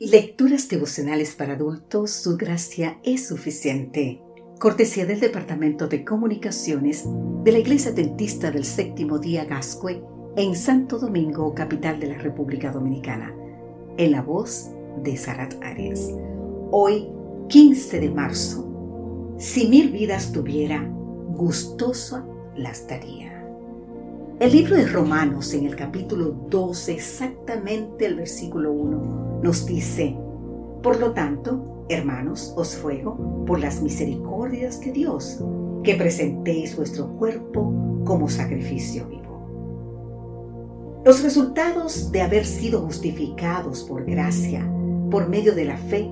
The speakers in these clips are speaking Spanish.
Lecturas devocionales para adultos, su gracia es suficiente. Cortesía del Departamento de Comunicaciones de la Iglesia Dentista del Séptimo Día Gascue en Santo Domingo, capital de la República Dominicana. En la voz de Sarat Arias. Hoy, 15 de marzo. Si mil vidas tuviera, gustosa las daría. El libro de Romanos en el capítulo 12, exactamente el versículo 1, nos dice, Por lo tanto, hermanos, os ruego, por las misericordias de Dios, que presentéis vuestro cuerpo como sacrificio vivo. Los resultados de haber sido justificados por gracia, por medio de la fe,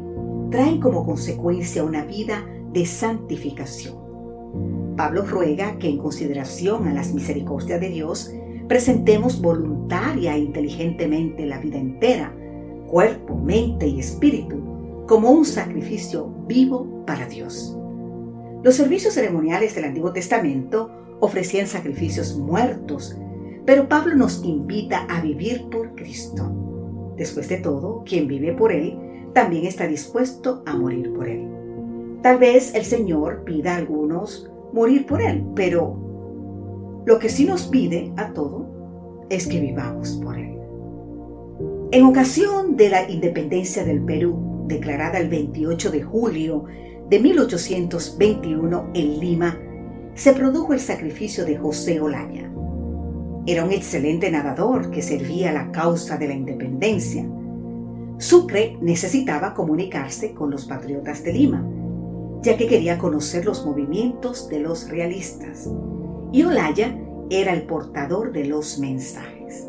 traen como consecuencia una vida de santificación Pablo ruega que en consideración a las misericordias de Dios, presentemos voluntaria e inteligentemente la vida entera, cuerpo, mente y espíritu, como un sacrificio vivo para Dios. Los servicios ceremoniales del Antiguo Testamento ofrecían sacrificios muertos, pero Pablo nos invita a vivir por Cristo. Después de todo, quien vive por Él también está dispuesto a morir por Él. Tal vez el Señor pida a algunos morir por Él, pero lo que sí nos pide a todo es que vivamos por Él. En ocasión de la independencia del Perú, declarada el 28 de julio de 1821 en Lima, se produjo el sacrificio de José Olaya. Era un excelente nadador que servía a la causa de la independencia. Sucre necesitaba comunicarse con los patriotas de Lima ya que quería conocer los movimientos de los realistas, y Olaya era el portador de los mensajes.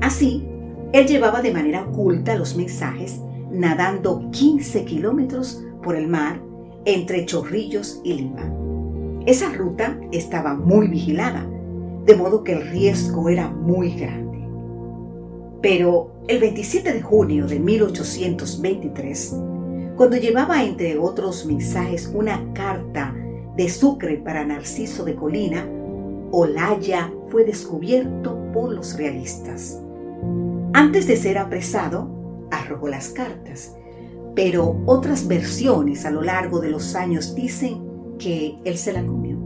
Así, él llevaba de manera oculta los mensajes nadando 15 kilómetros por el mar entre Chorrillos y Lima. Esa ruta estaba muy vigilada, de modo que el riesgo era muy grande. Pero el 27 de junio de 1823, cuando llevaba entre otros mensajes una carta de Sucre para Narciso de Colina, Olaya fue descubierto por los realistas. Antes de ser apresado, arrojó las cartas, pero otras versiones a lo largo de los años dicen que él se la comió.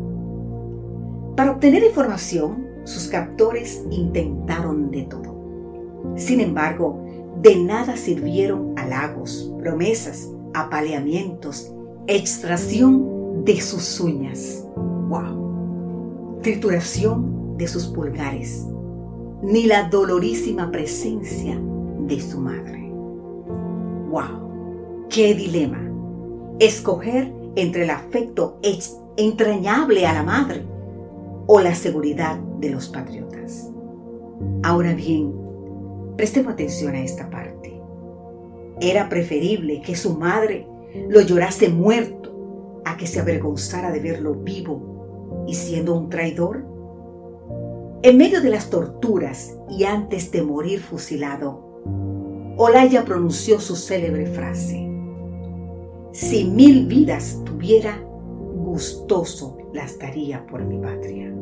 Para obtener información, sus captores intentaron de todo. Sin embargo, de nada sirvieron halagos, promesas, apaleamientos, extracción de sus uñas. ¡Wow! Trituración de sus pulgares, ni la dolorísima presencia de su madre. ¡Wow! ¡Qué dilema! Escoger entre el afecto entrañable a la madre o la seguridad de los patriotas. Ahora bien, prestemos atención a esta parte. Era preferible que su madre lo llorase muerto a que se avergonzara de verlo vivo y siendo un traidor. En medio de las torturas y antes de morir fusilado, Olaya pronunció su célebre frase. Si mil vidas tuviera, gustoso las daría por mi patria.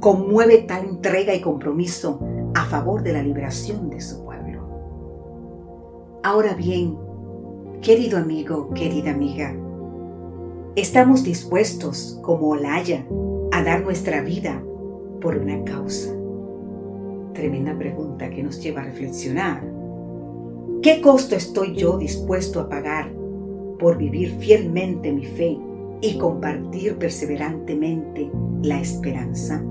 Conmueve tal entrega y compromiso a favor de la liberación de su pueblo. Ahora bien, querido amigo, querida amiga, ¿estamos dispuestos, como Olaya, a dar nuestra vida por una causa? Tremenda pregunta que nos lleva a reflexionar. ¿Qué costo estoy yo dispuesto a pagar por vivir fielmente mi fe y compartir perseverantemente la esperanza?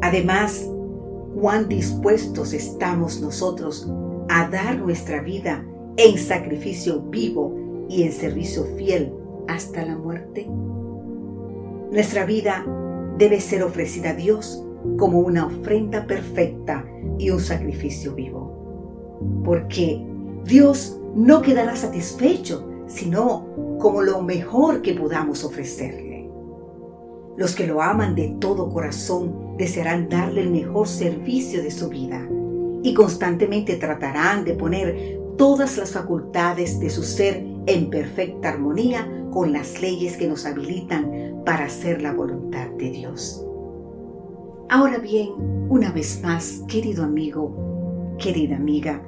Además, ¿cuán dispuestos estamos nosotros a dar nuestra vida en sacrificio vivo y en servicio fiel hasta la muerte? Nuestra vida debe ser ofrecida a Dios como una ofrenda perfecta y un sacrificio vivo. Porque Dios no quedará satisfecho, sino como lo mejor que podamos ofrecerle. Los que lo aman de todo corazón desearán darle el mejor servicio de su vida y constantemente tratarán de poner todas las facultades de su ser en perfecta armonía con las leyes que nos habilitan para hacer la voluntad de Dios. Ahora bien, una vez más, querido amigo, querida amiga,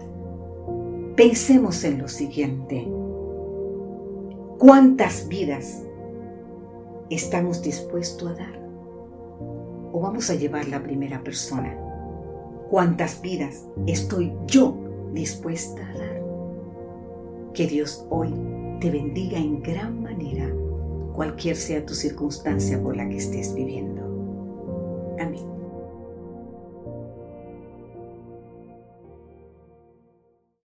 pensemos en lo siguiente. ¿Cuántas vidas estamos dispuestos a dar? ¿O vamos a llevar la primera persona? ¿Cuántas vidas estoy yo dispuesta a dar? Que Dios hoy te bendiga en gran manera, cualquier sea tu circunstancia por la que estés viviendo. Amén.